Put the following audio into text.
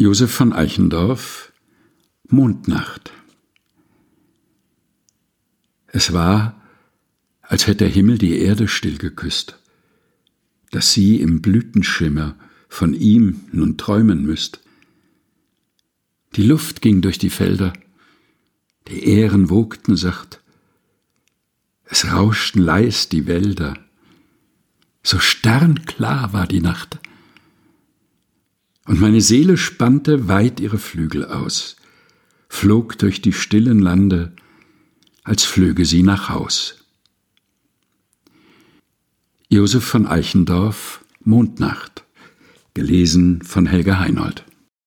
Josef von Eichendorff Mondnacht Es war, als hätte der Himmel die Erde still geküsst, dass sie im Blütenschimmer von ihm nun träumen müsst. Die Luft ging durch die Felder, die Ähren wogten sacht, es rauschten leis die Wälder, so sternklar war die Nacht meine Seele spannte weit ihre Flügel aus, flog durch die stillen Lande, als flöge sie nach Haus. Josef von Eichendorff Mondnacht gelesen von Helga Heinold